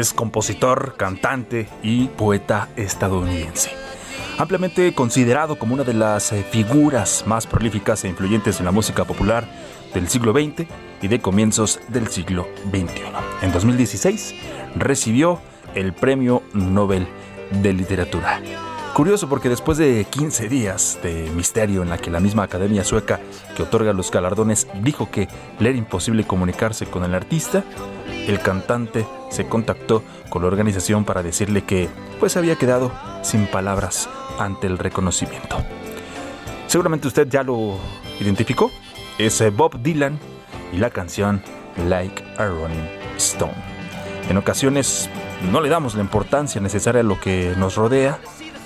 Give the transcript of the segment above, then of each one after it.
Es compositor, cantante y poeta estadounidense. Ampliamente considerado como una de las eh, figuras más prolíficas e influyentes en la música popular del siglo XX y de comienzos del siglo XXI. En 2016 recibió el Premio Nobel de Literatura. Curioso porque después de 15 días de misterio en la que la misma Academia Sueca que otorga los galardones dijo que le era imposible comunicarse con el artista, el cantante se contactó con la organización para decirle que pues había quedado sin palabras ante el reconocimiento. Seguramente usted ya lo identificó, es eh, Bob Dylan y la canción Like a Rolling Stone. En ocasiones no le damos la importancia necesaria a lo que nos rodea,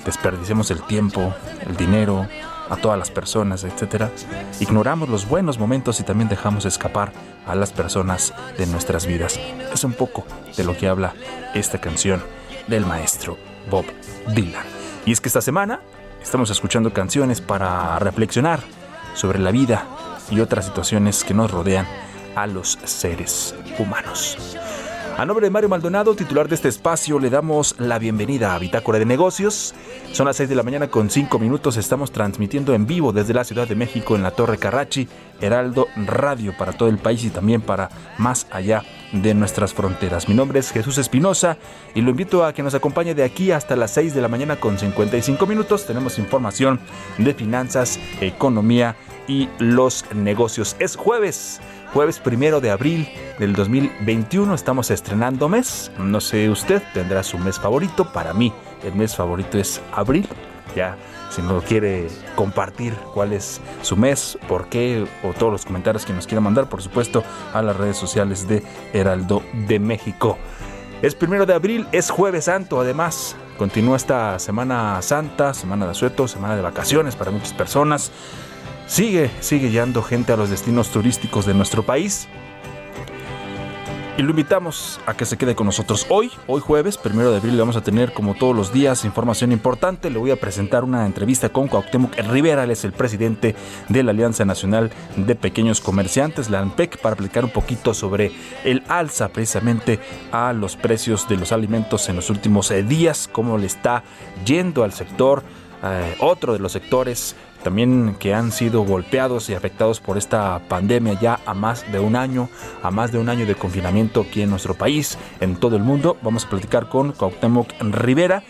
desperdiciamos el tiempo, el dinero, a todas las personas, etc. Ignoramos los buenos momentos y también dejamos escapar a las personas de nuestras vidas. Es un poco de lo que habla esta canción del maestro Bob Dylan. Y es que esta semana estamos escuchando canciones para reflexionar sobre la vida y otras situaciones que nos rodean a los seres humanos. A nombre de Mario Maldonado, titular de este espacio, le damos la bienvenida a Bitácora de Negocios. Son las 6 de la mañana con 5 minutos. Estamos transmitiendo en vivo desde la Ciudad de México en la Torre Carrachi, Heraldo Radio para todo el país y también para más allá de nuestras fronteras. Mi nombre es Jesús Espinosa y lo invito a que nos acompañe de aquí hasta las 6 de la mañana con 55 minutos. Tenemos información de finanzas, economía y los negocios. Es jueves jueves primero de abril del 2021. Estamos estrenando mes. No sé usted, tendrá su mes favorito. Para mí, el mes favorito es abril. Ya, si no quiere compartir cuál es su mes, por qué, o todos los comentarios que nos quiera mandar, por supuesto, a las redes sociales de Heraldo de México. Es primero de abril, es jueves santo, además. Continúa esta Semana Santa, Semana de Asueto, Semana de Vacaciones para muchas personas. Sigue, sigue llegando gente a los destinos turísticos de nuestro país. Y lo invitamos a que se quede con nosotros hoy, hoy jueves, primero de abril, le vamos a tener como todos los días información importante. Le voy a presentar una entrevista con Cuauhtémoc Rivera, él es el presidente de la Alianza Nacional de Pequeños Comerciantes, la ANPEC, para explicar un poquito sobre el alza precisamente a los precios de los alimentos en los últimos eh, días, cómo le está yendo al sector eh, otro de los sectores también que han sido golpeados y afectados por esta pandemia ya a más de un año, a más de un año de confinamiento aquí en nuestro país, en todo el mundo. Vamos a platicar con Cuauhtémoc Rivera.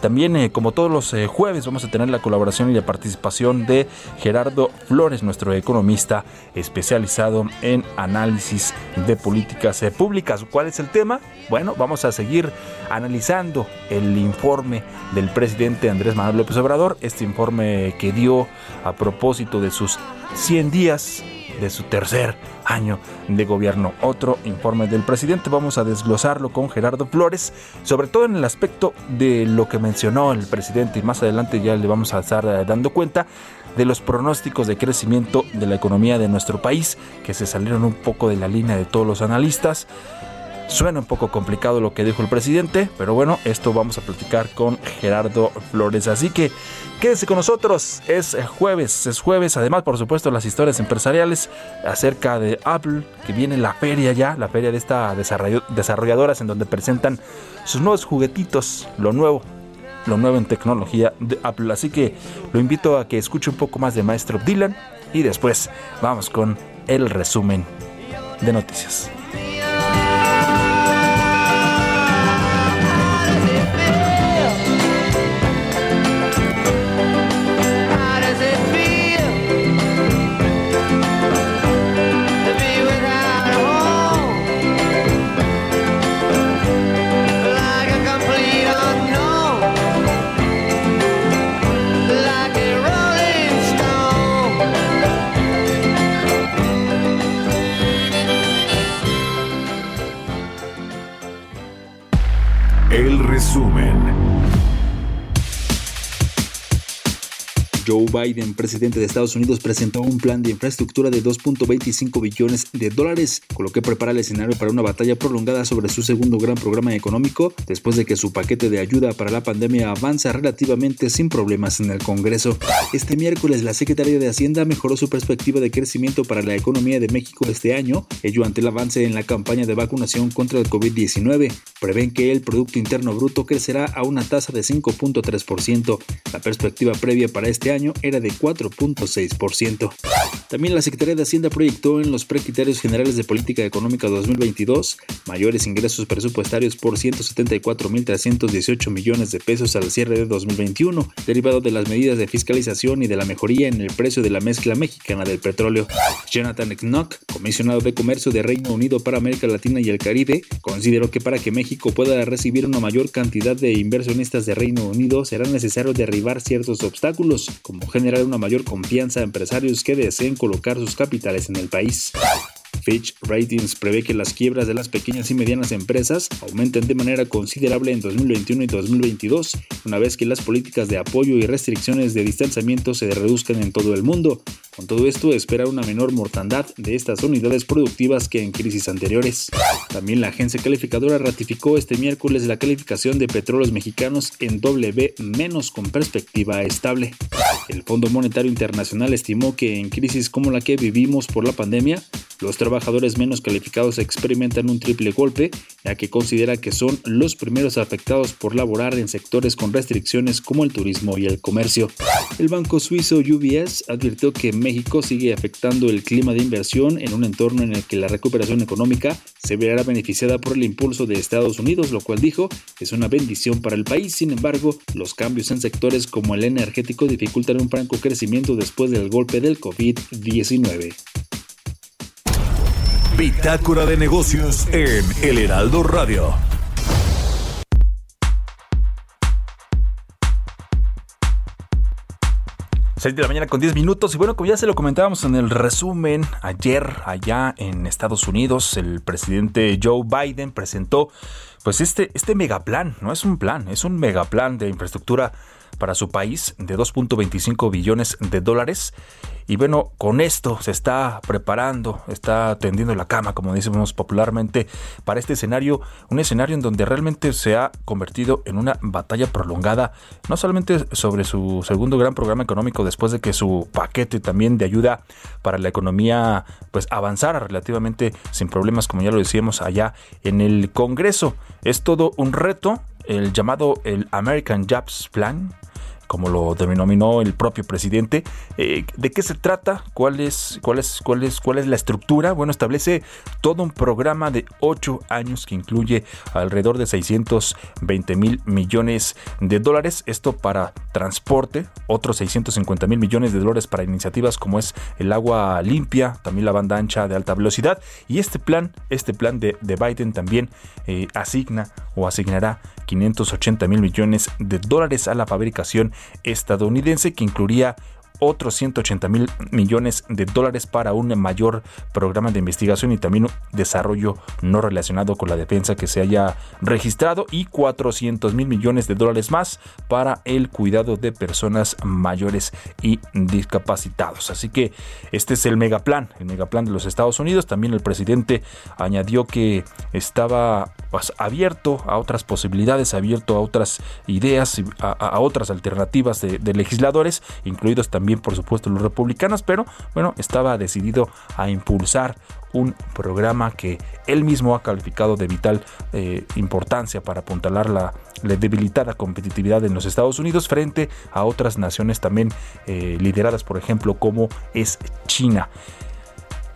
También, eh, como todos los eh, jueves, vamos a tener la colaboración y la participación de Gerardo Flores, nuestro economista especializado en análisis de políticas eh, públicas. ¿Cuál es el tema? Bueno, vamos a seguir analizando el informe del presidente Andrés Manuel López Obrador, este informe que dio a propósito de sus 100 días de su tercer año de gobierno. Otro informe del presidente, vamos a desglosarlo con Gerardo Flores, sobre todo en el aspecto de lo que mencionó el presidente y más adelante ya le vamos a estar eh, dando cuenta de los pronósticos de crecimiento de la economía de nuestro país, que se salieron un poco de la línea de todos los analistas. Suena un poco complicado lo que dijo el presidente, pero bueno, esto vamos a platicar con Gerardo Flores. Así que quédese con nosotros. Es jueves, es jueves. Además, por supuesto, las historias empresariales acerca de Apple, que viene la feria ya, la feria de estas desarrolladoras en donde presentan sus nuevos juguetitos, lo nuevo, lo nuevo en tecnología de Apple. Así que lo invito a que escuche un poco más de Maestro Dylan y después vamos con el resumen de noticias. Joe Biden, presidente de Estados Unidos, presentó un plan de infraestructura de 2.25 billones de dólares, con lo que prepara el escenario para una batalla prolongada sobre su segundo gran programa económico, después de que su paquete de ayuda para la pandemia avanza relativamente sin problemas en el Congreso. Este miércoles, la secretaria de Hacienda mejoró su perspectiva de crecimiento para la economía de México este año, ello ante el avance en la campaña de vacunación contra el COVID-19. Prevén que el Producto Interno Bruto crecerá a una tasa de 5.3%. La perspectiva previa para este año era de 4.6%. También la Secretaría de Hacienda proyectó en los precriterios generales de política económica 2022 mayores ingresos presupuestarios por 174.318 millones de pesos al cierre de 2021, derivado de las medidas de fiscalización y de la mejoría en el precio de la mezcla mexicana del petróleo. Jonathan Knock, comisionado de Comercio de Reino Unido para América Latina y el Caribe, consideró que para que México pueda recibir una mayor cantidad de inversionistas de Reino Unido será necesario derribar ciertos obstáculos, como generar una mayor confianza a empresarios que deseen colocar sus capitales en el país. Fitch Ratings prevé que las quiebras de las pequeñas y medianas empresas aumenten de manera considerable en 2021 y 2022, una vez que las políticas de apoyo y restricciones de distanciamiento se reduzcan en todo el mundo. Con todo esto, espera una menor mortandad de estas unidades productivas que en crisis anteriores. También la agencia calificadora ratificó este miércoles la calificación de petróleos mexicanos en W- con perspectiva estable. El Fondo Monetario Internacional estimó que en crisis como la que vivimos por la pandemia, los trabajadores menos calificados experimentan un triple golpe, ya que considera que son los primeros afectados por laborar en sectores con restricciones como el turismo y el comercio. El banco suizo UBS advirtió que México sigue afectando el clima de inversión en un entorno en el que la recuperación económica se verá beneficiada por el impulso de Estados Unidos, lo cual dijo es una bendición para el país. Sin embargo, los cambios en sectores como el energético dificultan un franco crecimiento después del golpe del COVID-19. Bitácora de negocios en El Heraldo Radio. 6 de la mañana con 10 minutos. Y bueno, como ya se lo comentábamos en el resumen, ayer allá en Estados Unidos, el presidente Joe Biden presentó pues este, este megaplan, no es un plan, es un megaplan de infraestructura para su país de 2.25 billones de dólares. Y bueno, con esto se está preparando, está tendiendo la cama, como decimos popularmente, para este escenario, un escenario en donde realmente se ha convertido en una batalla prolongada, no solamente sobre su segundo gran programa económico después de que su paquete también de ayuda para la economía pues avanzara relativamente sin problemas, como ya lo decíamos allá en el Congreso. Es todo un reto, el llamado el American Jobs Plan, como lo denominó el propio presidente. Eh, ¿De qué se trata? ¿Cuál es, cuál, es, cuál, es, ¿Cuál es la estructura? Bueno, establece todo un programa de ocho años que incluye alrededor de 620 mil millones de dólares. Esto para transporte, otros 650 mil millones de dólares para iniciativas como es el agua limpia, también la banda ancha de alta velocidad. Y este plan, este plan de, Biden también eh, asigna o asignará 580 mil millones de dólares a la fabricación estadounidense que incluiría otros 180 mil millones de dólares para un mayor programa de investigación y también desarrollo no relacionado con la defensa que se haya registrado y 400 mil millones de dólares más para el cuidado de personas mayores y discapacitados. Así que este es el megaplan, el megaplan de los Estados Unidos. También el presidente añadió que estaba pues, abierto a otras posibilidades, abierto a otras ideas, a, a otras alternativas de, de legisladores, incluidos también también por supuesto los republicanos, pero bueno, estaba decidido a impulsar un programa que él mismo ha calificado de vital eh, importancia para apuntalar la, debilitada competitividad en los Estados Unidos frente a otras naciones también eh, lideradas, por ejemplo, como es China.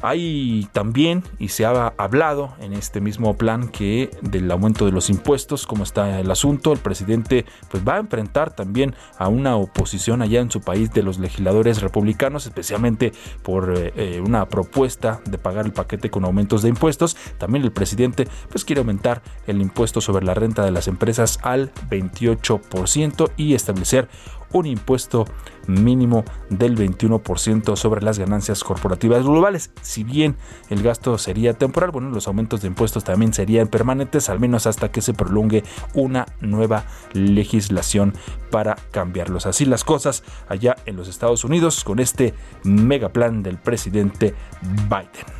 Hay también, y se ha hablado en este mismo plan, que del aumento de los impuestos, como está el asunto, el presidente pues va a enfrentar también a una oposición allá en su país de los legisladores republicanos, especialmente por eh, eh, una propuesta de pagar el paquete con aumentos de impuestos. También el presidente pues quiere aumentar el impuesto sobre la renta de las empresas al 28% y establecer un impuesto mínimo del 21% sobre las ganancias corporativas globales. Si bien el gasto sería temporal, bueno, los aumentos de impuestos también serían permanentes, al menos hasta que se prolongue una nueva legislación para cambiarlos. Así las cosas allá en los Estados Unidos con este mega plan del presidente Biden.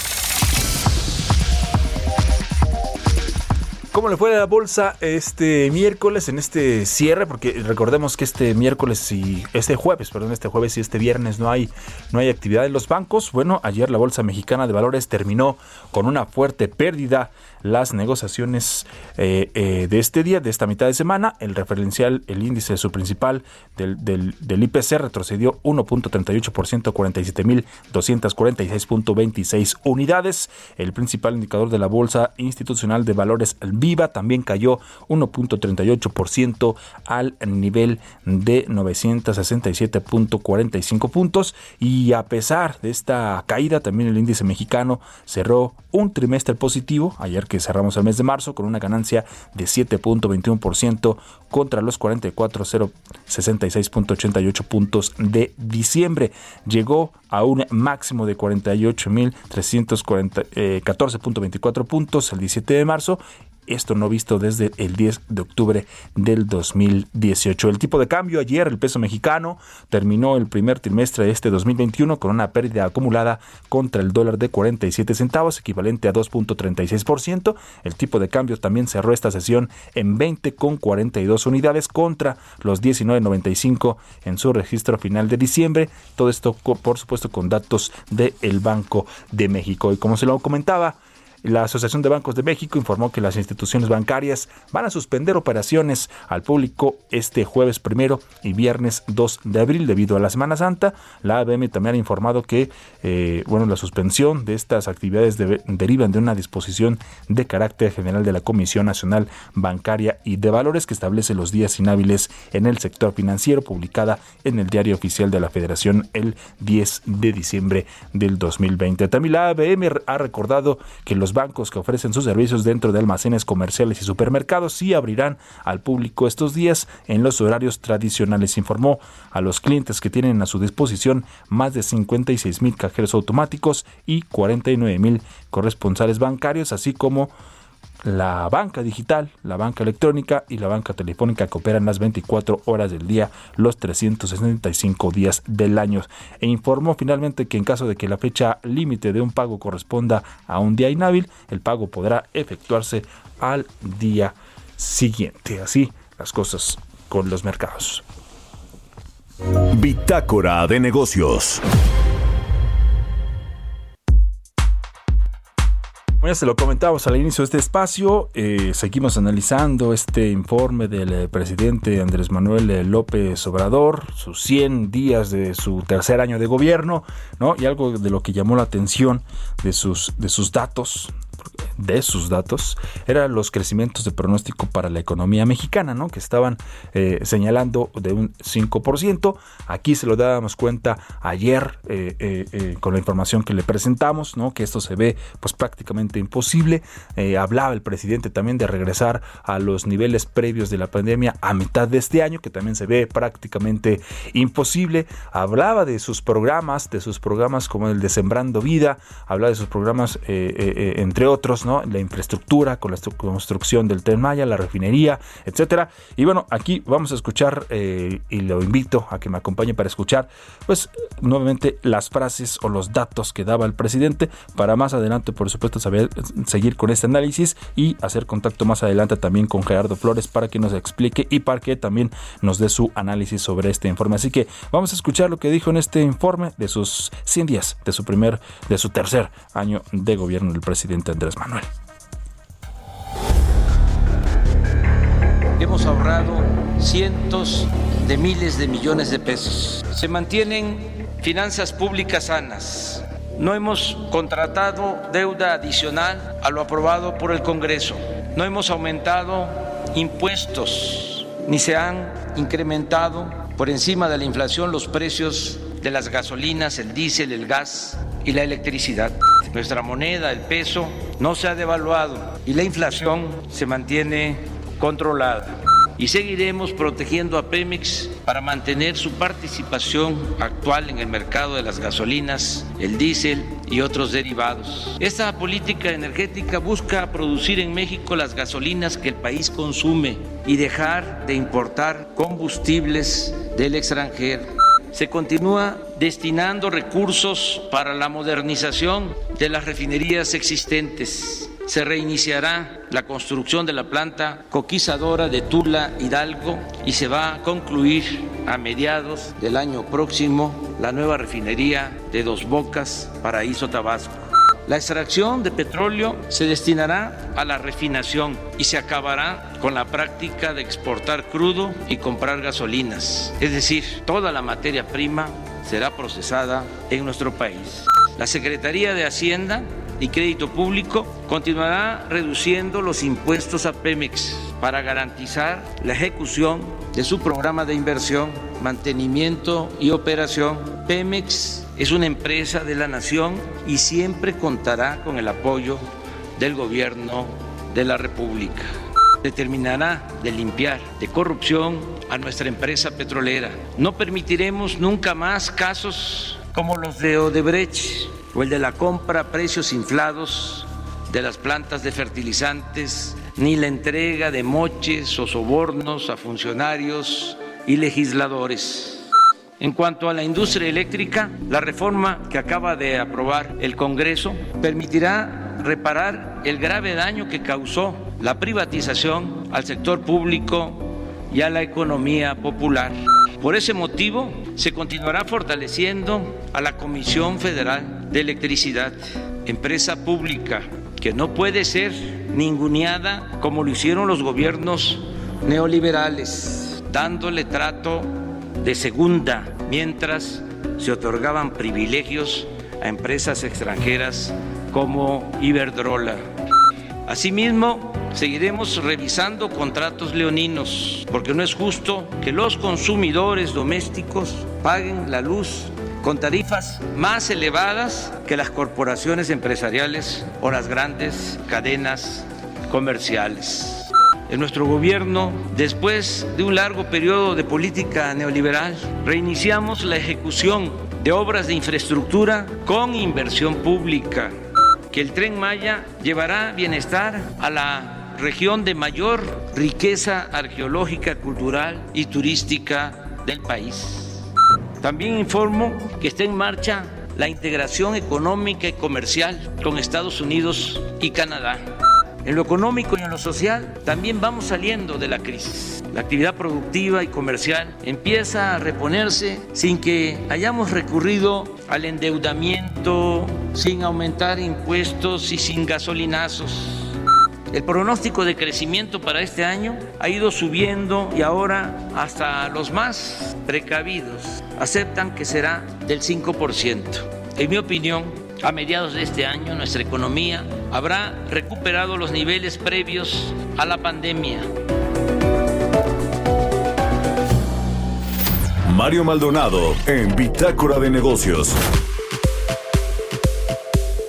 ¿Cómo le fue a la bolsa este miércoles en este cierre? Porque recordemos que este miércoles y este jueves, perdón, este jueves y este viernes no hay no hay actividad en los bancos. Bueno, ayer la bolsa mexicana de valores terminó con una fuerte pérdida las negociaciones eh, eh, de este día, de esta mitad de semana. El referencial, el índice su principal del, del, del IPC retrocedió 1.38%, 47.246.26 unidades. El principal indicador de la Bolsa Institucional de Valores, el Viva, también cayó 1.38% al nivel de 967.45 puntos. Y a pesar de esta caída, también el índice mexicano cerró un trimestre positivo. Ayer que cerramos el mes de marzo con una ganancia de 7.21% contra los 44.066.88 puntos de diciembre. Llegó a un máximo de 48.314.24 puntos el 17 de marzo esto no visto desde el 10 de octubre del 2018. El tipo de cambio ayer, el peso mexicano, terminó el primer trimestre de este 2021 con una pérdida acumulada contra el dólar de 47 centavos, equivalente a 2.36%. El tipo de cambio también cerró esta sesión en 20,42 unidades contra los 19.95 en su registro final de diciembre. Todo esto, por supuesto, con datos del Banco de México. Y como se lo comentaba, la Asociación de Bancos de México informó que las instituciones bancarias van a suspender operaciones al público este jueves primero y viernes 2 de abril debido a la Semana Santa. La ABM también ha informado que eh, bueno, la suspensión de estas actividades derivan de una disposición de carácter general de la Comisión Nacional Bancaria y de Valores que establece los días inhábiles en el sector financiero, publicada en el Diario Oficial de la Federación el 10 de diciembre del 2020. También la ABM ha recordado que los bancos que ofrecen sus servicios dentro de almacenes comerciales y supermercados sí abrirán al público estos días en los horarios tradicionales. Informó a los clientes que tienen a su disposición más de 56 mil cajeros automáticos y 49 mil corresponsales bancarios, así como la banca digital, la banca electrónica y la banca telefónica que operan las 24 horas del día, los 365 días del año. E informó finalmente que en caso de que la fecha límite de un pago corresponda a un día inhábil, el pago podrá efectuarse al día siguiente. Así las cosas con los mercados. Bitácora de negocios. Bueno, se lo comentábamos al inicio de este espacio. Eh, seguimos analizando este informe del eh, presidente Andrés Manuel eh, López Obrador, sus 100 días de su tercer año de gobierno, ¿no? Y algo de lo que llamó la atención de sus, de sus datos, de sus datos eran los crecimientos de pronóstico para la economía mexicana, ¿no? que estaban eh, señalando de un 5%. Aquí se lo dábamos cuenta ayer eh, eh, con la información que le presentamos, ¿no? que esto se ve pues prácticamente imposible. hablaba el presidente también de regresar a los niveles previos de la pandemia a mitad de este año, que también se ve prácticamente imposible. Hablaba de sus programas, de sus programas como el de Sembrando Vida, hablaba de sus programas entre otros, ¿no? La infraestructura con la construcción del Tren Maya, la refinería, etcétera. Y bueno, aquí vamos a escuchar eh, y lo invito a que me acompañe para escuchar, pues nuevamente las frases o los datos que daba el presidente para más adelante, por supuesto, saber seguir con este análisis y hacer contacto más adelante también con Gerardo Flores para que nos explique y para que también nos dé su análisis sobre este informe. Así que vamos a escuchar lo que dijo en este informe de sus 100 días, de su primer, de su tercer año de gobierno del presidente Andrés Manuel. Hemos ahorrado cientos de miles de millones de pesos. Se mantienen finanzas públicas sanas. No hemos contratado deuda adicional a lo aprobado por el Congreso. No hemos aumentado impuestos ni se han incrementado por encima de la inflación los precios de las gasolinas, el diésel, el gas y la electricidad. Nuestra moneda, el peso, no se ha devaluado y la inflación se mantiene controlada. Y seguiremos protegiendo a Pemex para mantener su participación actual en el mercado de las gasolinas, el diésel y otros derivados. Esta política energética busca producir en México las gasolinas que el país consume y dejar de importar combustibles del extranjero. Se continúa destinando recursos para la modernización de las refinerías existentes se reiniciará la construcción de la planta coquizadora de Tula Hidalgo y se va a concluir a mediados del año próximo la nueva refinería de Dos Bocas, Paraíso Tabasco. La extracción de petróleo se destinará a la refinación y se acabará con la práctica de exportar crudo y comprar gasolinas. Es decir, toda la materia prima será procesada en nuestro país. La Secretaría de Hacienda y Crédito Público continuará reduciendo los impuestos a Pemex para garantizar la ejecución de su programa de inversión, mantenimiento y operación. Pemex es una empresa de la nación y siempre contará con el apoyo del gobierno de la República. Determinará de limpiar de corrupción a nuestra empresa petrolera. No permitiremos nunca más casos como los de Odebrecht o el de la compra a precios inflados de las plantas de fertilizantes, ni la entrega de moches o sobornos a funcionarios y legisladores. En cuanto a la industria eléctrica, la reforma que acaba de aprobar el Congreso permitirá reparar el grave daño que causó la privatización al sector público y a la economía popular. Por ese motivo, se continuará fortaleciendo a la Comisión Federal de Electricidad, empresa pública que no puede ser ninguneada como lo hicieron los gobiernos neoliberales, dándole trato de segunda mientras se otorgaban privilegios a empresas extranjeras como Iberdrola. Asimismo, seguiremos revisando contratos leoninos, porque no es justo que los consumidores domésticos paguen la luz con tarifas más elevadas que las corporaciones empresariales o las grandes cadenas comerciales. En nuestro gobierno, después de un largo periodo de política neoliberal, reiniciamos la ejecución de obras de infraestructura con inversión pública que el tren Maya llevará bienestar a la región de mayor riqueza arqueológica, cultural y turística del país. También informo que está en marcha la integración económica y comercial con Estados Unidos y Canadá. En lo económico y en lo social también vamos saliendo de la crisis. La actividad productiva y comercial empieza a reponerse sin que hayamos recurrido al endeudamiento, sin aumentar impuestos y sin gasolinazos. El pronóstico de crecimiento para este año ha ido subiendo y ahora hasta los más precavidos aceptan que será del 5%. En mi opinión, a mediados de este año nuestra economía habrá recuperado los niveles previos a la pandemia. Mario Maldonado en Bitácora de Negocios.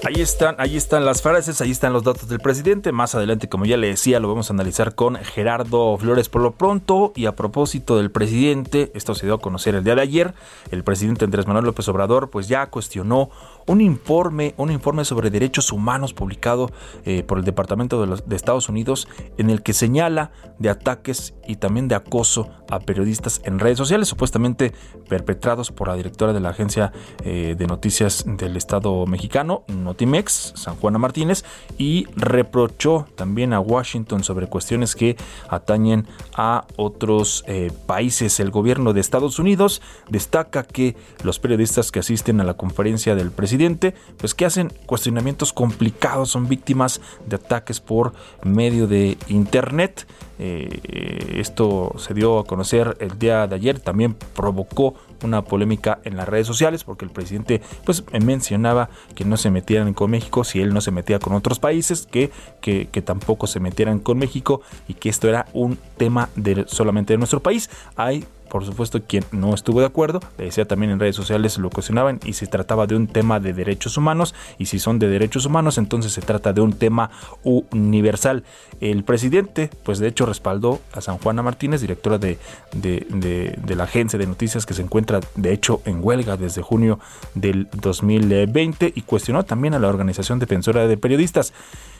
Ahí están, ahí están las frases, ahí están los datos del presidente. Más adelante, como ya le decía, lo vamos a analizar con Gerardo Flores por lo pronto. Y a propósito del presidente, esto se dio a conocer el día de ayer. El presidente Andrés Manuel López Obrador, pues ya cuestionó un informe, un informe sobre derechos humanos publicado eh, por el Departamento de, Estados Unidos, en el que señala de ataques y también de acoso a periodistas en redes sociales, supuestamente perpetrados por la directora de la agencia eh, de noticias del Estado mexicano, Notimex, San Juana Martínez, y reprochó también a Washington sobre cuestiones que atañen a otros eh, países. El gobierno de Estados Unidos destaca que los periodistas que asisten a la conferencia del presidente, pues que hacen cuestionamientos complicados, son víctimas de ataques por medio de Internet. Eh, esto se dio a conocer el día de ayer, también provocó una polémica en las redes sociales porque el presidente pues mencionaba que no se metieran con México si él no se metía con otros países que, que, que tampoco se metieran con México y que esto era un tema de solamente de nuestro país hay por supuesto quien no estuvo de acuerdo, le decía también en redes sociales lo cuestionaban y se trataba de un tema de derechos humanos y si son de derechos humanos entonces se trata de un tema universal. El presidente pues de hecho respaldó a San Juana Martínez, directora de, de, de, de la agencia de noticias que se encuentra de hecho en huelga desde junio del 2020 y cuestionó también a la organización defensora de periodistas.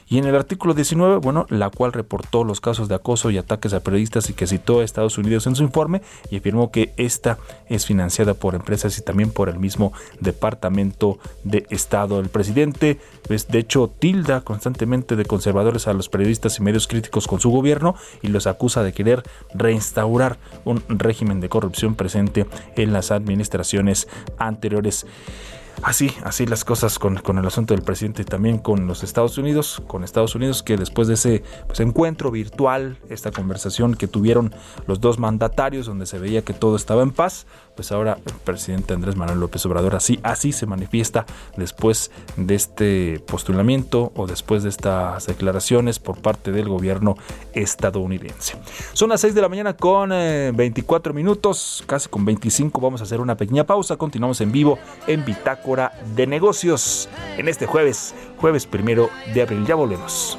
Y en el artículo 19, bueno, la cual reportó los casos de acoso y ataques a periodistas y que citó a Estados Unidos en su informe y afirmó que esta es financiada por empresas y también por el mismo Departamento de Estado. El presidente, pues, de hecho, tilda constantemente de conservadores a los periodistas y medios críticos con su gobierno y los acusa de querer reinstaurar un régimen de corrupción presente en las administraciones anteriores. Así, así las cosas con, con, el asunto del presidente y también con los Estados Unidos, con Estados Unidos que después de ese pues, encuentro virtual, esta conversación que tuvieron los dos mandatarios donde se veía que todo estaba en paz, pues ahora el presidente Andrés Manuel López Obrador así, así se manifiesta después de este postulamiento o después de estas declaraciones por parte del gobierno estadounidense. Son las 6 de la mañana con eh, 24 minutos, casi con 25 vamos a hacer una pequeña pausa, continuamos en vivo en Bitácora de Negocios en este jueves, jueves primero de abril, ya volvemos.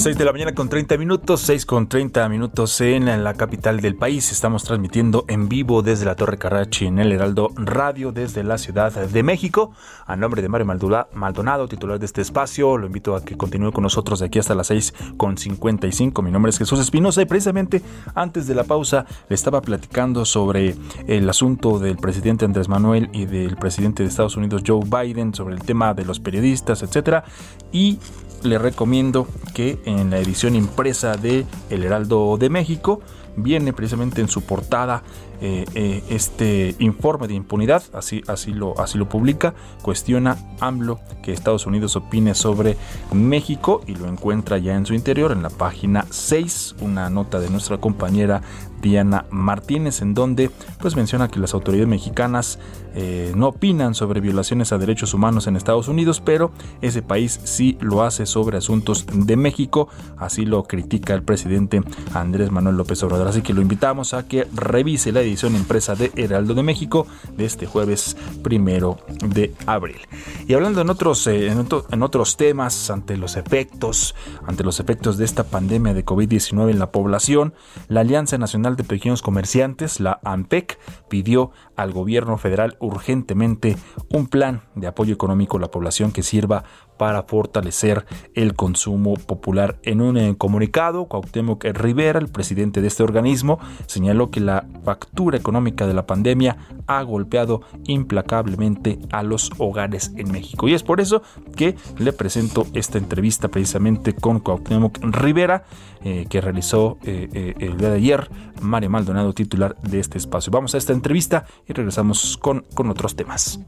6 de la mañana con 30 minutos, 6 con 30 minutos en la capital del país. Estamos transmitiendo en vivo desde la Torre Carrachi en el Heraldo Radio desde la Ciudad de México. A nombre de Mario Maldonado, titular de este espacio, lo invito a que continúe con nosotros de aquí hasta las 6 con 55. Mi nombre es Jesús Espinosa y precisamente antes de la pausa le estaba platicando sobre el asunto del presidente Andrés Manuel y del presidente de Estados Unidos Joe Biden sobre el tema de los periodistas, etcétera. Y le recomiendo que en la edición impresa de El Heraldo de México viene precisamente en su portada eh, eh, este informe de impunidad, así, así, lo, así lo publica, cuestiona AMLO que Estados Unidos opine sobre México y lo encuentra ya en su interior en la página 6, una nota de nuestra compañera Diana Martínez, en donde pues menciona que las autoridades mexicanas eh, no opinan sobre violaciones a derechos humanos en Estados Unidos, pero ese país sí lo hace sobre asuntos de México, así lo critica el presidente Andrés Manuel López Obrador. Así que lo invitamos a que revise la edición impresa de Heraldo de México de este jueves primero de abril. Y hablando en otros, eh, en, otros temas, ante los efectos, ante los efectos de esta pandemia de COVID-19 en la población, la Alianza Nacional de Pequeños Comerciantes, la ANPEC, pidió al gobierno federal urgentemente un plan de apoyo económico a la población que sirva para fortalecer el consumo popular. En un eh, comunicado, Cuauhtémoc Rivera, el presidente de este organismo, señaló que la factura económica de la pandemia ha golpeado implacablemente a los hogares en México. Y es por eso que le presento esta entrevista precisamente con Cuauhtémoc Rivera, eh, que realizó eh, el día de ayer Mario Maldonado, titular de este espacio. Vamos a esta entrevista y regresamos con, con otros temas.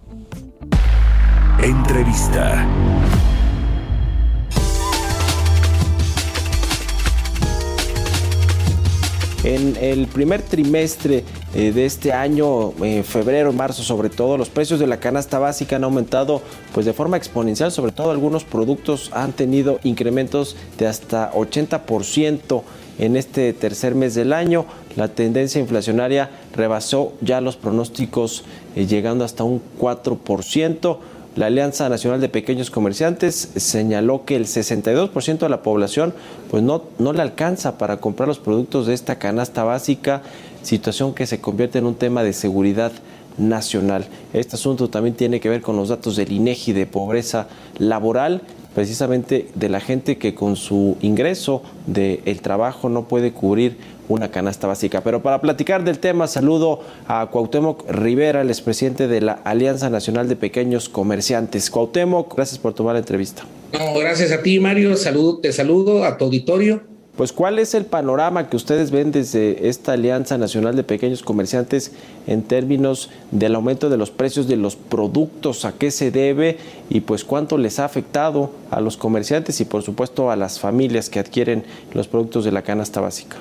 Entrevista. En el primer trimestre eh, de este año, eh, febrero, marzo sobre todo, los precios de la canasta básica han aumentado pues de forma exponencial, sobre todo algunos productos han tenido incrementos de hasta 80% en este tercer mes del año. La tendencia inflacionaria rebasó ya los pronósticos eh, llegando hasta un 4%. La Alianza Nacional de Pequeños Comerciantes señaló que el 62% de la población pues no, no le alcanza para comprar los productos de esta canasta básica, situación que se convierte en un tema de seguridad nacional. Este asunto también tiene que ver con los datos del INEGI de pobreza laboral, precisamente de la gente que con su ingreso del trabajo no puede cubrir una canasta básica. Pero para platicar del tema, saludo a Cuauhtémoc Rivera, el expresidente de la Alianza Nacional de Pequeños Comerciantes. Cuauhtémoc, gracias por tomar la entrevista. No, gracias a ti, Mario. Saludo, te saludo a tu auditorio. Pues, ¿cuál es el panorama que ustedes ven desde esta Alianza Nacional de Pequeños Comerciantes en términos del aumento de los precios de los productos? ¿A qué se debe? Y pues, ¿cuánto les ha afectado a los comerciantes y, por supuesto, a las familias que adquieren los productos de la canasta básica?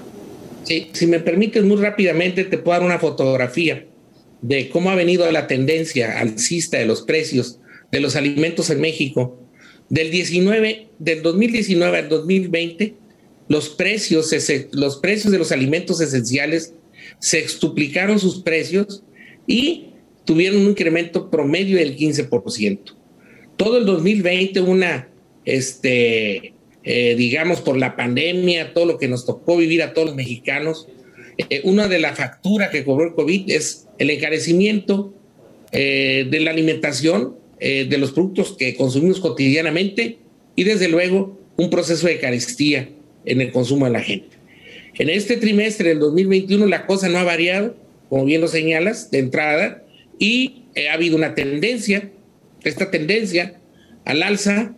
Sí, si me permites muy rápidamente, te puedo dar una fotografía de cómo ha venido la tendencia alcista de los precios de los alimentos en México. Del 19, del 2019 al 2020, los precios, los precios de los alimentos esenciales se extuplicaron sus precios y tuvieron un incremento promedio del 15%. Todo el 2020 una este, eh, digamos, por la pandemia, todo lo que nos tocó vivir a todos los mexicanos. Eh, una de las facturas que cobró el COVID es el encarecimiento eh, de la alimentación, de los productos que consumimos cotidianamente y desde luego un proceso de carestía en el consumo de la gente. En este trimestre del 2021 la cosa no ha variado, como bien lo señalas, de entrada, y ha habido una tendencia, esta tendencia al alza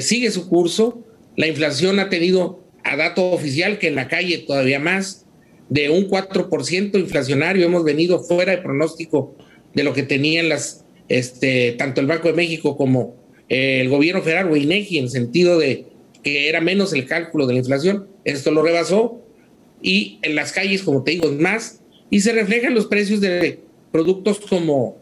sigue su curso, la inflación ha tenido, a dato oficial, que en la calle todavía más, de un 4% inflacionario. Hemos venido fuera de pronóstico de lo que tenían las, este, tanto el Banco de México como eh, el gobierno federal o INEGI, en sentido de que era menos el cálculo de la inflación. Esto lo rebasó y en las calles, como te digo, más. Y se reflejan los precios de productos como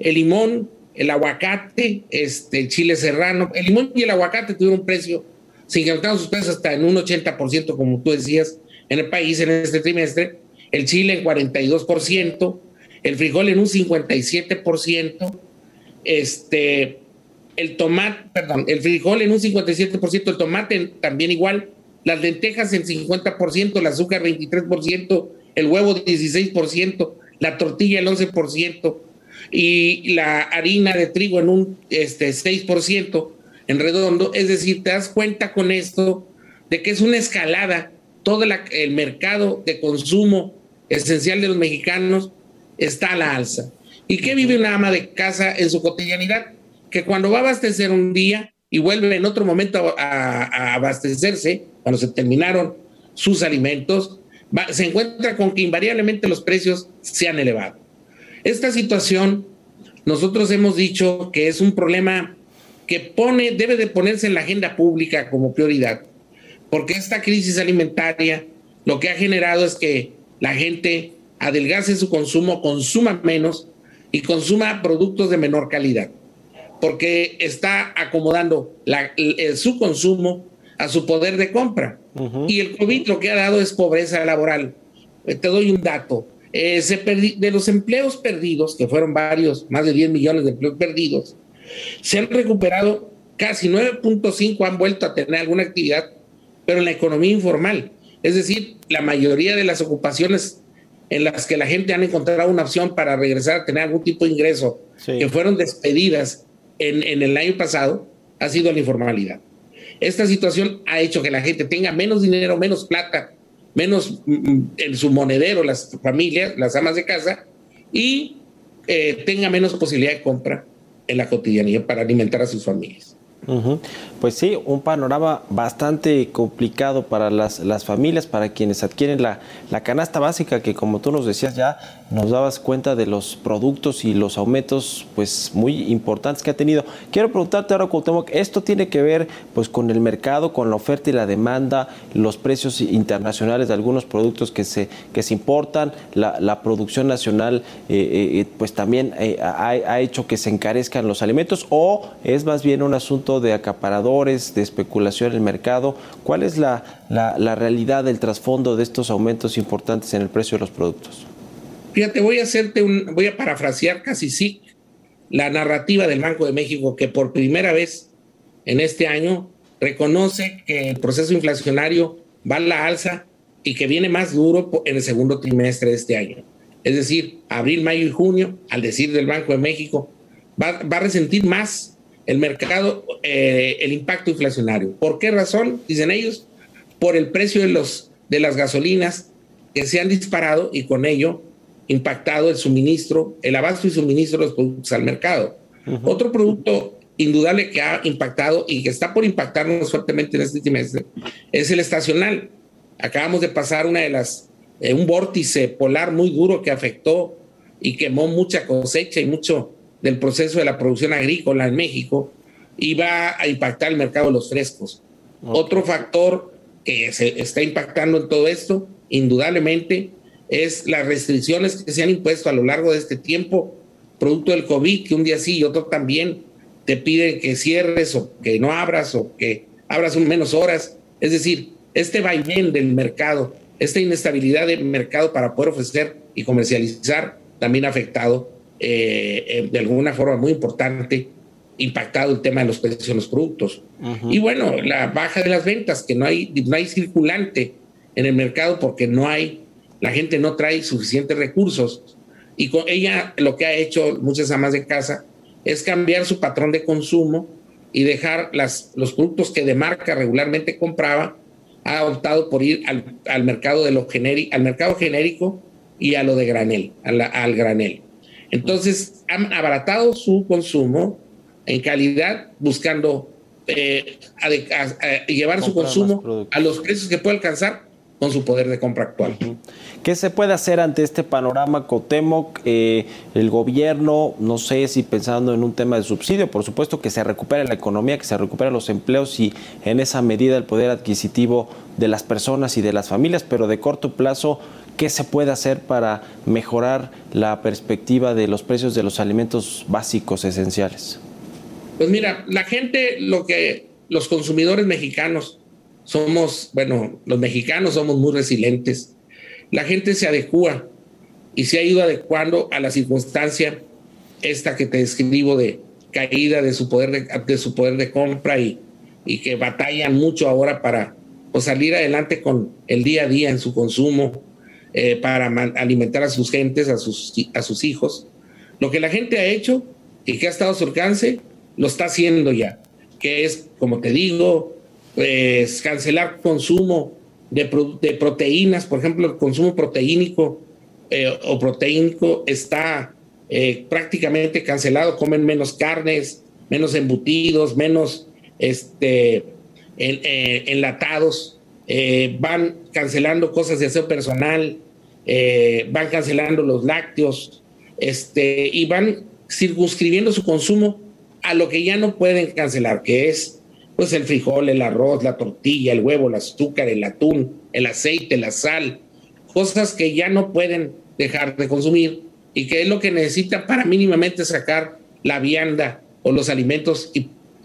el limón, el aguacate, este, el chile serrano. El limón y el aguacate tuvieron un precio se incrementaron sus precios hasta en un 80%, como tú decías, en el país en este trimestre, el chile en 42%, el frijol en un 57%, este, el tomate, perdón, el frijol en un 57%, el tomate también igual, las lentejas en 50%, el azúcar 23%, el huevo 16%, la tortilla el 11% y la harina de trigo en un este, 6% en redondo. Es decir, te das cuenta con esto de que es una escalada. Todo el mercado de consumo esencial de los mexicanos está a la alza. ¿Y qué vive una ama de casa en su cotidianidad? Que cuando va a abastecer un día, y vuelve en otro momento a, abastecerse, cuando se terminaron sus alimentos, se encuentra con que invariablemente los precios se han elevado. Esta situación, nosotros hemos dicho que es un problema que pone, debe de ponerse en la agenda pública como prioridad, porque esta crisis alimentaria lo que ha generado es que la gente adelgace su consumo, consuma menos y consuma productos de menor calidad, porque está acomodando la- el- su consumo a su poder de compra. Y el COVID lo que ha dado es pobreza laboral. Eh, Te doy un dato. Eh, se de los empleos perdidos, que fueron varios, más de 10 millones de empleos perdidos, se han recuperado casi 9.5 han vuelto a tener alguna actividad, pero en la economía informal. Es decir, la mayoría de las ocupaciones en las que la gente han encontrado una opción para regresar a tener algún tipo de ingreso, Sí. que fueron despedidas en, el año pasado, ha sido la informalidad. Esta situación ha hecho que la gente tenga menos dinero, menos plata, menos mm, mm, en su monedero, las familias, las amas de casa, y eh, tenga menos posibilidad de compra en la cotidianidad para alimentar a sus familias. Pues sí, un panorama bastante complicado para las, las familias, para quienes adquieren la, la canasta básica, que como tú nos decías ya, nos dabas cuenta de los productos y los aumentos pues muy importantes que ha tenido. Quiero preguntarte ahora, Cuauhtémoc, esto tiene que ver pues con el mercado, con la oferta y la demanda, los precios internacionales de algunos productos que se, que se importan, la, producción nacional eh, eh, pues también eh, ha, hecho que se encarezcan los alimentos, o es más bien un asunto de acaparadores, de especulación en el mercado. ¿Cuál es la, la realidad del trasfondo de estos aumentos importantes en el precio de los productos? Fíjate, voy a hacerte un, voy a parafrasear casi sí la narrativa del Banco de México que por primera vez en este año reconoce que el proceso inflacionario va a la alza y que viene más duro en el segundo trimestre de este año. Es decir, abril, mayo y junio, al decir del Banco de México, va, va a resentir más el mercado eh, el impacto inflacionario. ¿Por qué razón? Dicen ellos, por el precio de, los, de las gasolinas que se han disparado y con ello impactado el suministro, el abasto y suministro de los productos al mercado. Otro producto indudable que ha impactado y que está por impactarnos fuertemente en este trimestre es el estacional. Acabamos de pasar una de las, eh, un vórtice polar muy duro que afectó y quemó mucha cosecha y mucho del proceso de la producción agrícola en México y va a impactar el mercado de los frescos. Otro factor que se está impactando en todo esto, indudablemente, es las restricciones que se han impuesto a lo largo de este tiempo, producto del COVID, que un día sí y otro también te piden que cierres o que no abras o que abras un menos horas. Es decir, este vaivén del mercado, esta inestabilidad del mercado para poder ofrecer y comercializar, también ha afectado eh, eh, de alguna forma muy importante, impactado el tema de los precios de los productos. Y bueno, la baja de las ventas, que no hay, no hay circulante en el mercado porque no hay, la gente no trae suficientes recursos. Y con ella lo que ha hecho muchas amas de casa es cambiar su patrón de consumo y dejar las, los productos que de marca regularmente compraba, ha optado por ir al, al mercado de lo genérico, al mercado genérico y a lo de granel, la- al granel. Entonces han abaratado su consumo en calidad, buscando eh, ade- a- a- llevar su Comprar consumo a los precios que puede alcanzar con su poder de compra actual. ¿Qué se puede hacer ante este panorama, Cotemoc? Eh, el gobierno, no sé si pensando en un tema de subsidio, por supuesto que se recupere la economía, que se recuperen los empleos y en esa medida el poder adquisitivo de las personas y de las familias, pero de corto plazo, ¿qué se puede hacer para mejorar la perspectiva de los precios de los alimentos básicos esenciales? Pues mira, la gente, lo que los consumidores mexicanos somos, bueno, los mexicanos somos muy resilientes. La gente se adecua y se ha ido adecuando a la circunstancia esta que te describo de caída de su poder de, de su poder de compra y, y que batallan mucho ahora para pues, salir adelante con el día a día en su consumo, eh, para alimentar a sus gentes, a sus, a sus hijos. Lo que la gente ha hecho y que ha estado a su alcance, lo está haciendo ya, que es, como te digo, pues, cancelar consumo de, pro- de proteínas, por ejemplo, el consumo proteínico eh, o proteínico está eh, prácticamente cancelado, comen menos carnes, menos embutidos, menos este, eh, enlatados, van cancelando cosas de aseo personal, van cancelando los lácteos, este, y van circunscribiendo su consumo a lo que ya no pueden cancelar, que es pues el frijol, el arroz, la tortilla, el huevo, el azúcar, el atún, el aceite, la sal, cosas que ya no pueden dejar de consumir y que es lo que necesitan para mínimamente sacar la vianda o los alimentos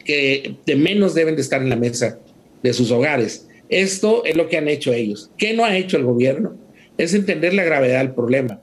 que de menos deben de estar en la mesa de sus hogares. Esto es lo que han hecho ellos. ¿Qué no ha hecho el gobierno? Es entender la gravedad del problema.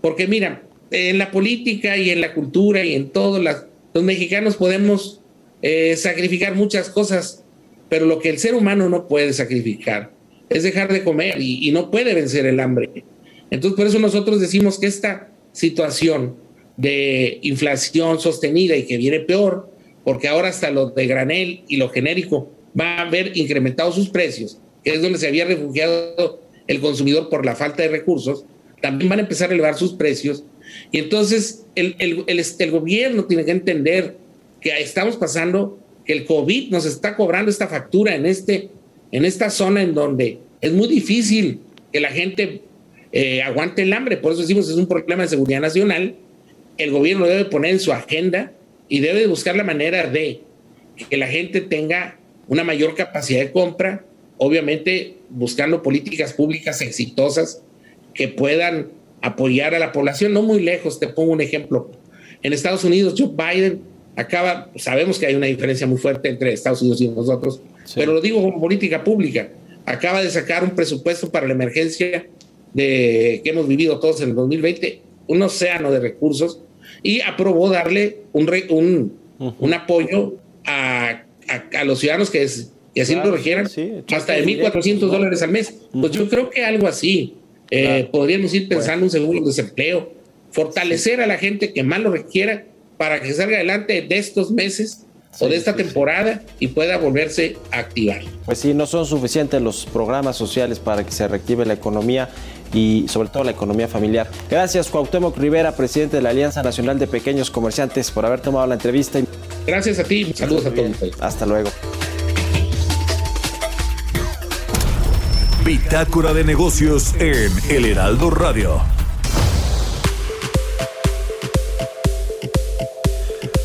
Porque mira, en la política y en la cultura y en todo, los mexicanos podemos eh, sacrificar muchas cosas, pero lo que el ser humano no puede sacrificar es dejar de comer y, no puede vencer el hambre. Entonces, por eso nosotros decimos que esta situación de inflación sostenida y que viene peor, porque ahora hasta lo de granel y lo genérico va a haber incrementado sus precios, que es donde se había refugiado el consumidor por la falta de recursos, también van a empezar a elevar sus precios. Y entonces el, el, el gobierno tiene que entender que estamos pasando, que el COVID nos está cobrando esta factura en, este, en esta zona en donde es muy difícil que la gente eh, aguante el hambre. Por eso decimos es un problema de seguridad nacional. El gobierno debe poner en su agenda y debe buscar la manera de que la gente tenga una mayor capacidad de compra, obviamente buscando políticas públicas exitosas que puedan apoyar a la población. No muy lejos, te pongo un ejemplo. En Estados Unidos, Joe Biden acaba, sabemos que hay una diferencia muy fuerte entre Estados Unidos y nosotros, sí. pero lo digo como política pública. Acaba de sacar un presupuesto para la emergencia de, que hemos vivido todos en el 2020, un océano de recursos, y aprobó darle un, un, uh -huh. un apoyo a a, a los ciudadanos que, es, que así claro, lo requieran, sí, hasta de 1.400 dólares al mes. Uh -huh. Pues yo creo que algo así. Eh, claro. Podríamos ir pensando bueno. un seguro de desempleo, fortalecer sí. a la gente que más lo requiera para que salga adelante de estos meses o de esta temporada y pueda volverse a activar. Pues sí, no son suficientes los programas sociales para que se reactive la economía y sobre todo la economía familiar. Gracias Cuauhtémoc Rivera, presidente de la Alianza Nacional de Pequeños Comerciantes, por haber tomado la entrevista. Gracias a ti, saludos a todos. Hasta luego. Bitácora de negocios en El Heraldo Radio.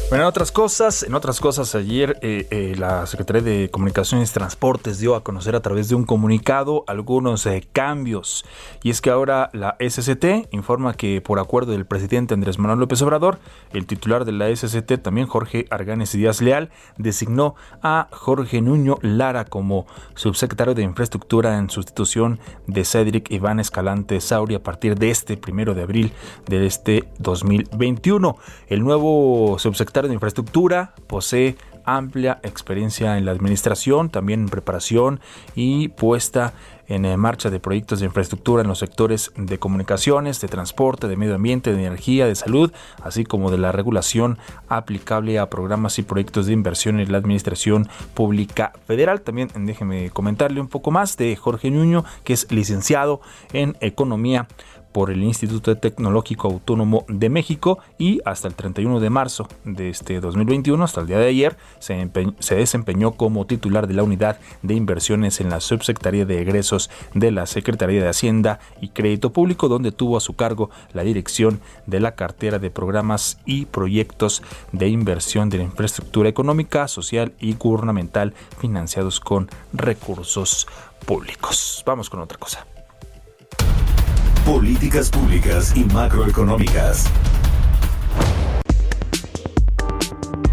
Bueno, en otras cosas, en otras cosas, ayer eh, eh, la Secretaría de Comunicaciones y Transportes dio a conocer a través de un comunicado algunos eh, cambios. Y es que ahora la SCT informa que por acuerdo del presidente Andrés Manuel López Obrador, el titular de la SCT, también Jorge Arganes Díaz Leal, designó a Jorge Nuño Lara como subsecretario de Infraestructura en sustitución de Cedric Iván Escalante Sauri a partir de este primero de abril de este 2021. El nuevo subsecretario de Infraestructura posee amplia experiencia en la administración, también en preparación y puesta en marcha de proyectos de infraestructura en los sectores de comunicaciones, de transporte, de medio ambiente, de energía, de salud, así como de la regulación aplicable a programas y proyectos de inversión en la administración pública federal. También déjeme comentarle un poco más de Jorge Nuño, que es licenciado en economía por el Instituto Tecnológico Autónomo de México y hasta el 31 de marzo de este 2021, hasta el día de ayer, se, se, desempeñó como titular de la Unidad de Inversiones en la Subsecretaría de Egresos de la Secretaría de Hacienda y Crédito Público, donde tuvo a su cargo la dirección de la cartera de programas y proyectos de inversión de la infraestructura económica, social y gubernamental financiados con recursos públicos. Vamos con otra cosa. Políticas públicas y macroeconómicas.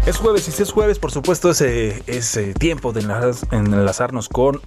Es jueves y si es jueves, por supuesto, ese es tiempo de enlazarnos con,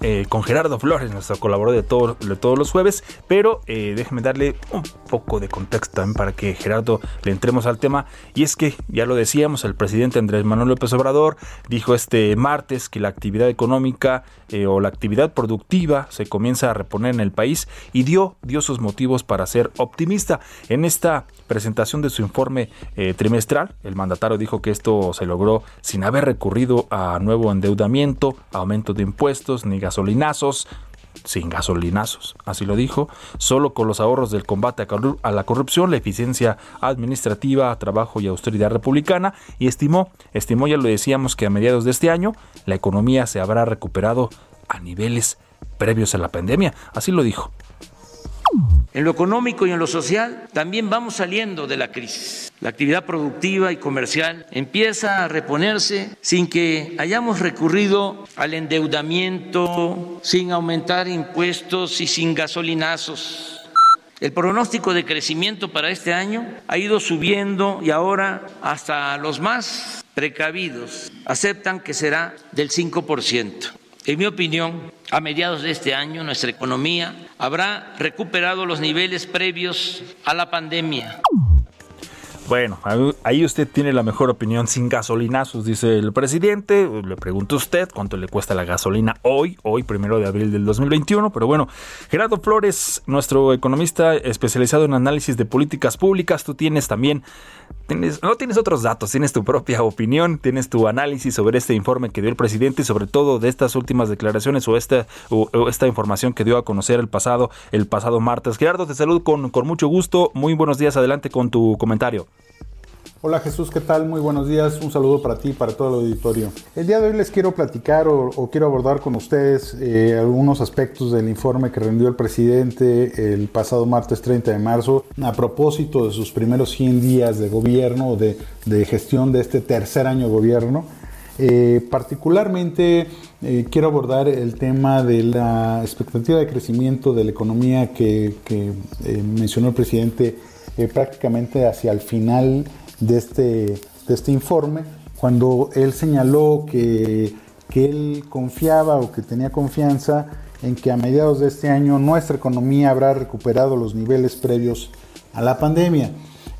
eh, con Gerardo Flores, nuestro colaborador de, todo, de todos los jueves. Pero eh, déjeme darle un poco de contexto también para que Gerardo le entremos al tema. Y es que, ya lo decíamos, el presidente Andrés Manuel López Obrador dijo este martes que la actividad económica eh, o la actividad productiva se comienza a reponer en el país y dio, dio sus motivos para ser optimista. En esta presentación de su informe eh, trimestral, el mandatario dijo que esto se logró sin haber recurrido a nuevo endeudamiento, aumento de impuestos ni gasolinazos, sin gasolinazos. Así lo dijo, solo con los ahorros del combate a la corrupción, la eficiencia administrativa, trabajo y austeridad republicana y estimó, estimó ya lo decíamos que a mediados de este año la economía se habrá recuperado a niveles previos a la pandemia. Así lo dijo. En lo económico y en lo social también vamos saliendo de la crisis. La actividad productiva y comercial empieza a reponerse sin que hayamos recurrido al endeudamiento, sin aumentar impuestos y sin gasolinazos. El pronóstico de crecimiento para este año ha ido subiendo y ahora hasta los más precavidos aceptan que será del 5%. En mi opinión, a mediados de este año nuestra economía habrá recuperado los niveles previos a la pandemia. Bueno, ahí usted tiene la mejor opinión sin gasolinazos, dice el presidente. Le pregunto a usted cuánto le cuesta la gasolina hoy, hoy primero de abril del 2021. Pero bueno, Gerardo Flores, nuestro economista especializado en análisis de políticas públicas, tú tienes también, tienes, no tienes otros datos, tienes tu propia opinión, tienes tu análisis sobre este informe que dio el presidente y sobre todo de estas últimas declaraciones o esta, o, esta información que dio a conocer el pasado, el pasado martes. Gerardo, te saludo con, con mucho gusto. Muy buenos días, adelante con tu comentario. Hola Jesús, ¿qué tal? Muy buenos días. Un saludo para ti y para todo el auditorio. El día de hoy les quiero platicar o, quiero abordar con ustedes eh, algunos aspectos del informe que rendió el presidente el pasado martes 30 de marzo a propósito de sus primeros 100 días de gobierno, de, de gestión de este tercer año de gobierno. Eh, particularmente eh, quiero abordar el tema de la expectativa de crecimiento de la economía que, que mencionó el presidente prácticamente hacia el final de este, de este informe, cuando él señaló que, que él confiaba o que tenía confianza en que a mediados de este año nuestra economía habrá recuperado los niveles previos a la pandemia.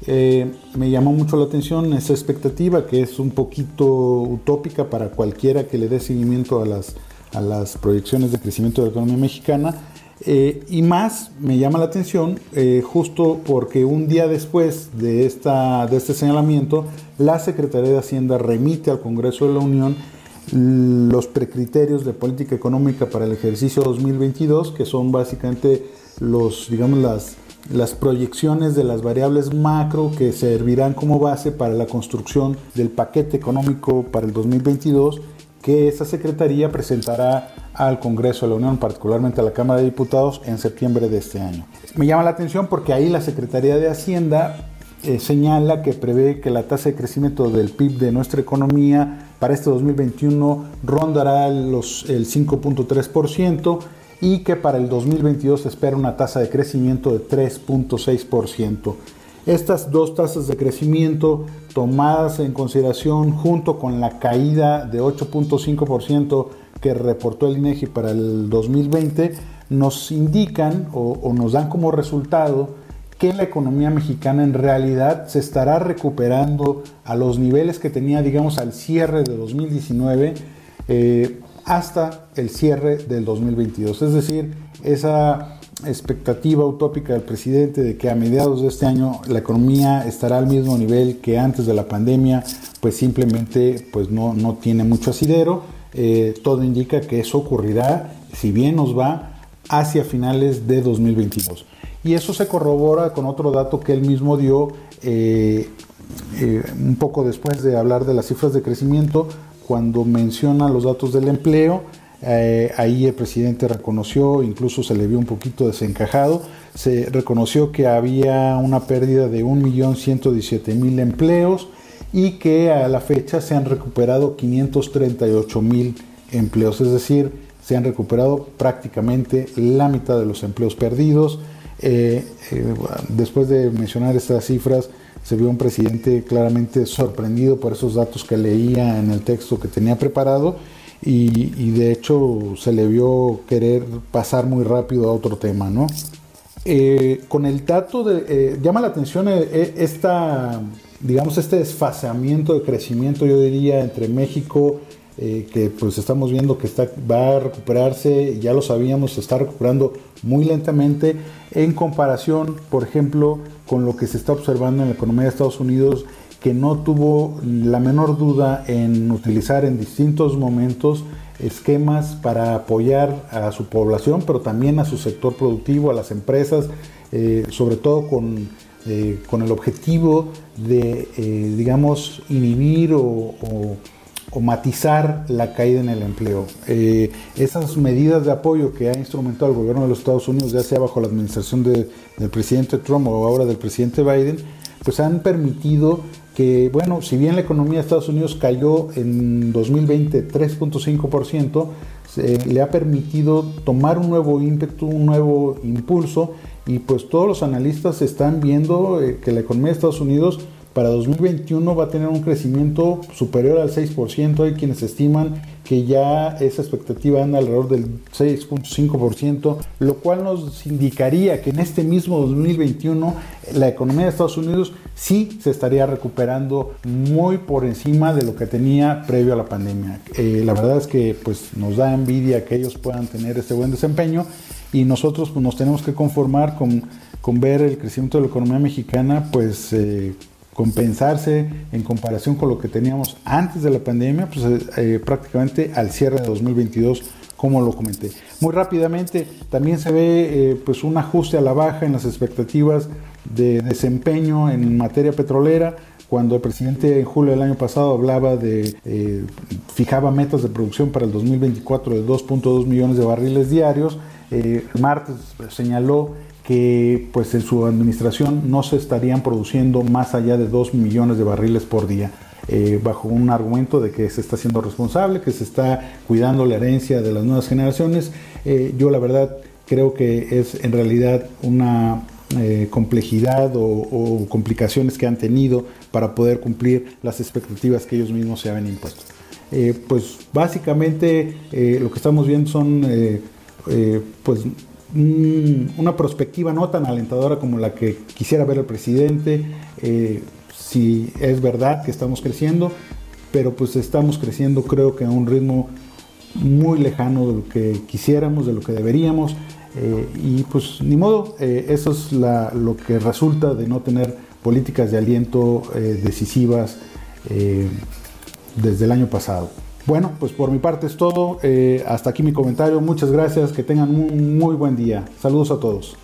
Eh, me llamó mucho la atención esa expectativa que es un poquito utópica para cualquiera que le dé seguimiento a las, a las proyecciones de crecimiento de la economía mexicana, eh, y más me llama la atención eh, justo porque un día después de, esta, de este señalamiento, la Secretaría de Hacienda remite al Congreso de la Unión los precriterios de política económica para el ejercicio 2022, que son básicamente los, digamos, las, las proyecciones de las variables macro que servirán como base para la construcción del paquete económico para el 2022 que esa Secretaría presentará al Congreso de la Unión, particularmente a la Cámara de Diputados, en septiembre de este año. Me llama la atención porque ahí la Secretaría de Hacienda eh, señala que prevé que la tasa de crecimiento del PIB de nuestra economía para este 2021 rondará los, el 5.3% y que para el 2022 se espera una tasa de crecimiento de 3.6%. Estas dos tasas de crecimiento tomadas en consideración junto con la caída de 8.5% que reportó el INEGI para el 2020 nos indican o, nos dan como resultado que la economía mexicana en realidad se estará recuperando a los niveles que tenía, digamos, al cierre de 2019 eh, hasta el cierre del 2022. Es decir, esa expectativa utópica del presidente de que a mediados de este año la economía estará al mismo nivel que antes de la pandemia, pues simplemente pues no, no tiene mucho asidero. Eh, todo indica que eso ocurrirá, si bien nos va, hacia finales de 2022. Y eso se corrobora con otro dato que él mismo dio eh, eh, un poco después de hablar de las cifras de crecimiento, cuando menciona los datos del empleo eh, ahí el presidente reconoció, incluso se le vio un poquito desencajado, se reconoció que había una pérdida de 1.117.000 empleos y que a la fecha se han recuperado 538.000 empleos, es decir, se han recuperado prácticamente la mitad de los empleos perdidos. Eh, eh, después de mencionar estas cifras, se vio un presidente claramente sorprendido por esos datos que leía en el texto que tenía preparado y, de hecho se le vio querer pasar muy rápido a otro tema, ¿no? Eh, con el dato de, eh, llama la atención eh, esta, digamos, este desfasamiento de crecimiento, yo diría, entre México, que pues estamos viendo que está, va a recuperarse, ya lo sabíamos, se está recuperando muy lentamente, en comparación, por ejemplo, con lo que se está observando en la economía de Estados Unidos, que no tuvo la menor duda en utilizar en distintos momentos esquemas para apoyar a su población, pero también a su sector productivo, a las empresas, eh, sobre todo con, eh, con, el objetivo de, eh, digamos, inhibir o, matizar la caída en el empleo. esas medidas de apoyo que ha instrumentado el gobierno de los Estados Unidos, ya sea bajo la administración del presidente Trump o ahora del presidente Biden, pues han permitido que, bueno, si bien la economía de Estados Unidos cayó en 2020 3.5%, le ha permitido tomar un nuevo ímpetu, un nuevo impulso y pues todos los analistas están viendo eh, que la economía de Estados Unidos para 2021 va a tener un crecimiento superior al 6%. Hay quienes estiman que ya esa expectativa anda alrededor del 6.5%, lo cual nos indicaría que en este mismo 2021 la economía de Estados Unidos sí se estaría recuperando muy por encima de lo que tenía previo a la pandemia. Eh, la verdad es que pues, nos da envidia que ellos puedan tener este buen desempeño y nosotros pues, nos tenemos que conformar con, con ver el crecimiento de la economía mexicana pues eh, compensarse en comparación con lo que teníamos antes de la pandemia, pues eh, eh, prácticamente al cierre de 2022 como lo comenté. Muy rápidamente también se ve pues un ajuste a la baja en las expectativas de desempeño en materia petrolera cuando el presidente en julio del año pasado hablaba de, fijaba metas de producción para el 2024 de 2.2 millones de barriles diarios, eh, el martes señaló que pues en su administración no se estarían produciendo más allá de 2 millones de barriles por día. Eh, bajo un argumento de que se está siendo responsable, que se está cuidando la herencia de las nuevas generaciones. Eh, yo la verdad creo que es en realidad una complejidad o, complicaciones que han tenido para poder cumplir las expectativas que ellos mismos se habían impuesto. pues básicamente lo que estamos viendo son eh, una perspectiva no tan alentadora como la que quisiera ver el presidente. Eh, si es verdad que estamos creciendo, pero pues estamos creciendo creo que a un ritmo muy lejano de lo que quisiéramos, de lo que deberíamos. Eh, y pues ni modo, eso es lo que resulta de no tener políticas de aliento decisivas desde el año pasado. Bueno, pues por mi parte es todo. Eh, hasta aquí mi comentario. Muchas gracias. Que tengan un muy buen día. Saludos a todos.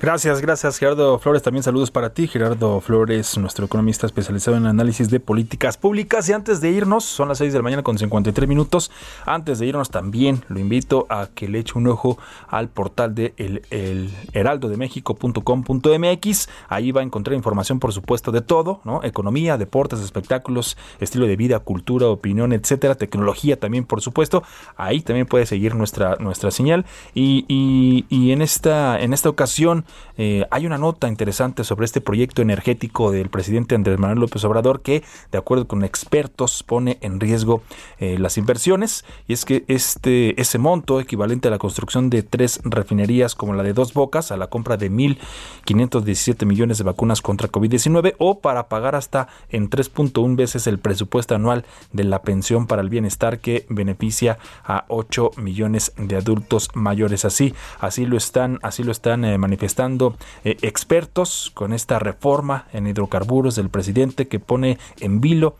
Gracias, gracias Gerardo Flores. También saludos para ti, Gerardo Flores, nuestro economista especializado en análisis de políticas públicas. Y antes de irnos, son las 6 de la mañana con 53 minutos. Antes de irnos también lo invito a que le eche un ojo al portal de el, el heraldodemexico.com.mx. Ahí va a encontrar información, por supuesto, de todo, ¿no? Economía, deportes, espectáculos, estilo de vida, cultura, opinión, etcétera, tecnología también, por supuesto. Ahí también puede seguir nuestra, nuestra señal. Y, y, y en esta, en esta ocasión eh, hay una nota interesante sobre este proyecto energético del presidente Andrés Manuel López Obrador que, de acuerdo con expertos, pone en riesgo eh, las inversiones. Y es que este, ese monto, equivalente a la construcción de tres refinerías como la de Dos Bocas, a la compra de 1.517 millones de vacunas contra COVID-19 o para pagar hasta en 3.1 veces el presupuesto anual de la pensión para el bienestar que beneficia a 8 millones de adultos mayores. Así, así lo están, así lo están eh, manifestando estando eh, expertos con esta reforma en hidrocarburos del presidente que pone en vilo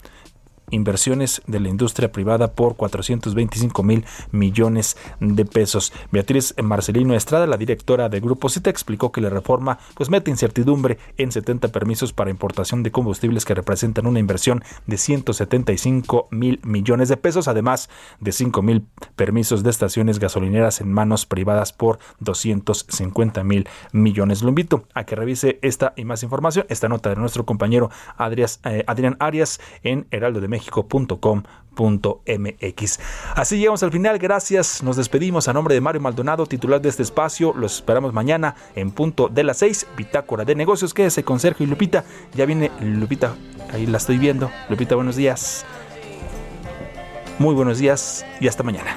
inversiones de la industria privada por 425 mil millones de pesos. Beatriz Marcelino Estrada, la directora de Grupo Cita, explicó que la reforma pues mete incertidumbre en 70 permisos para importación de combustibles que representan una inversión de 175 mil millones de pesos, además de 5 mil permisos de estaciones gasolineras en manos privadas por 250 mil millones. Lo invito a que revise esta y más información, esta nota de nuestro compañero eh, Adrián Arias en Heraldo de México méxico.com.mx. Así llegamos al final, gracias. Nos despedimos a nombre de Mario Maldonado, titular de este espacio. Los esperamos mañana en punto de las 6, Bitácora de Negocios. Quédese con Sergio y Lupita. Ya viene Lupita, ahí la estoy viendo. Lupita, buenos días. Muy buenos días y hasta mañana.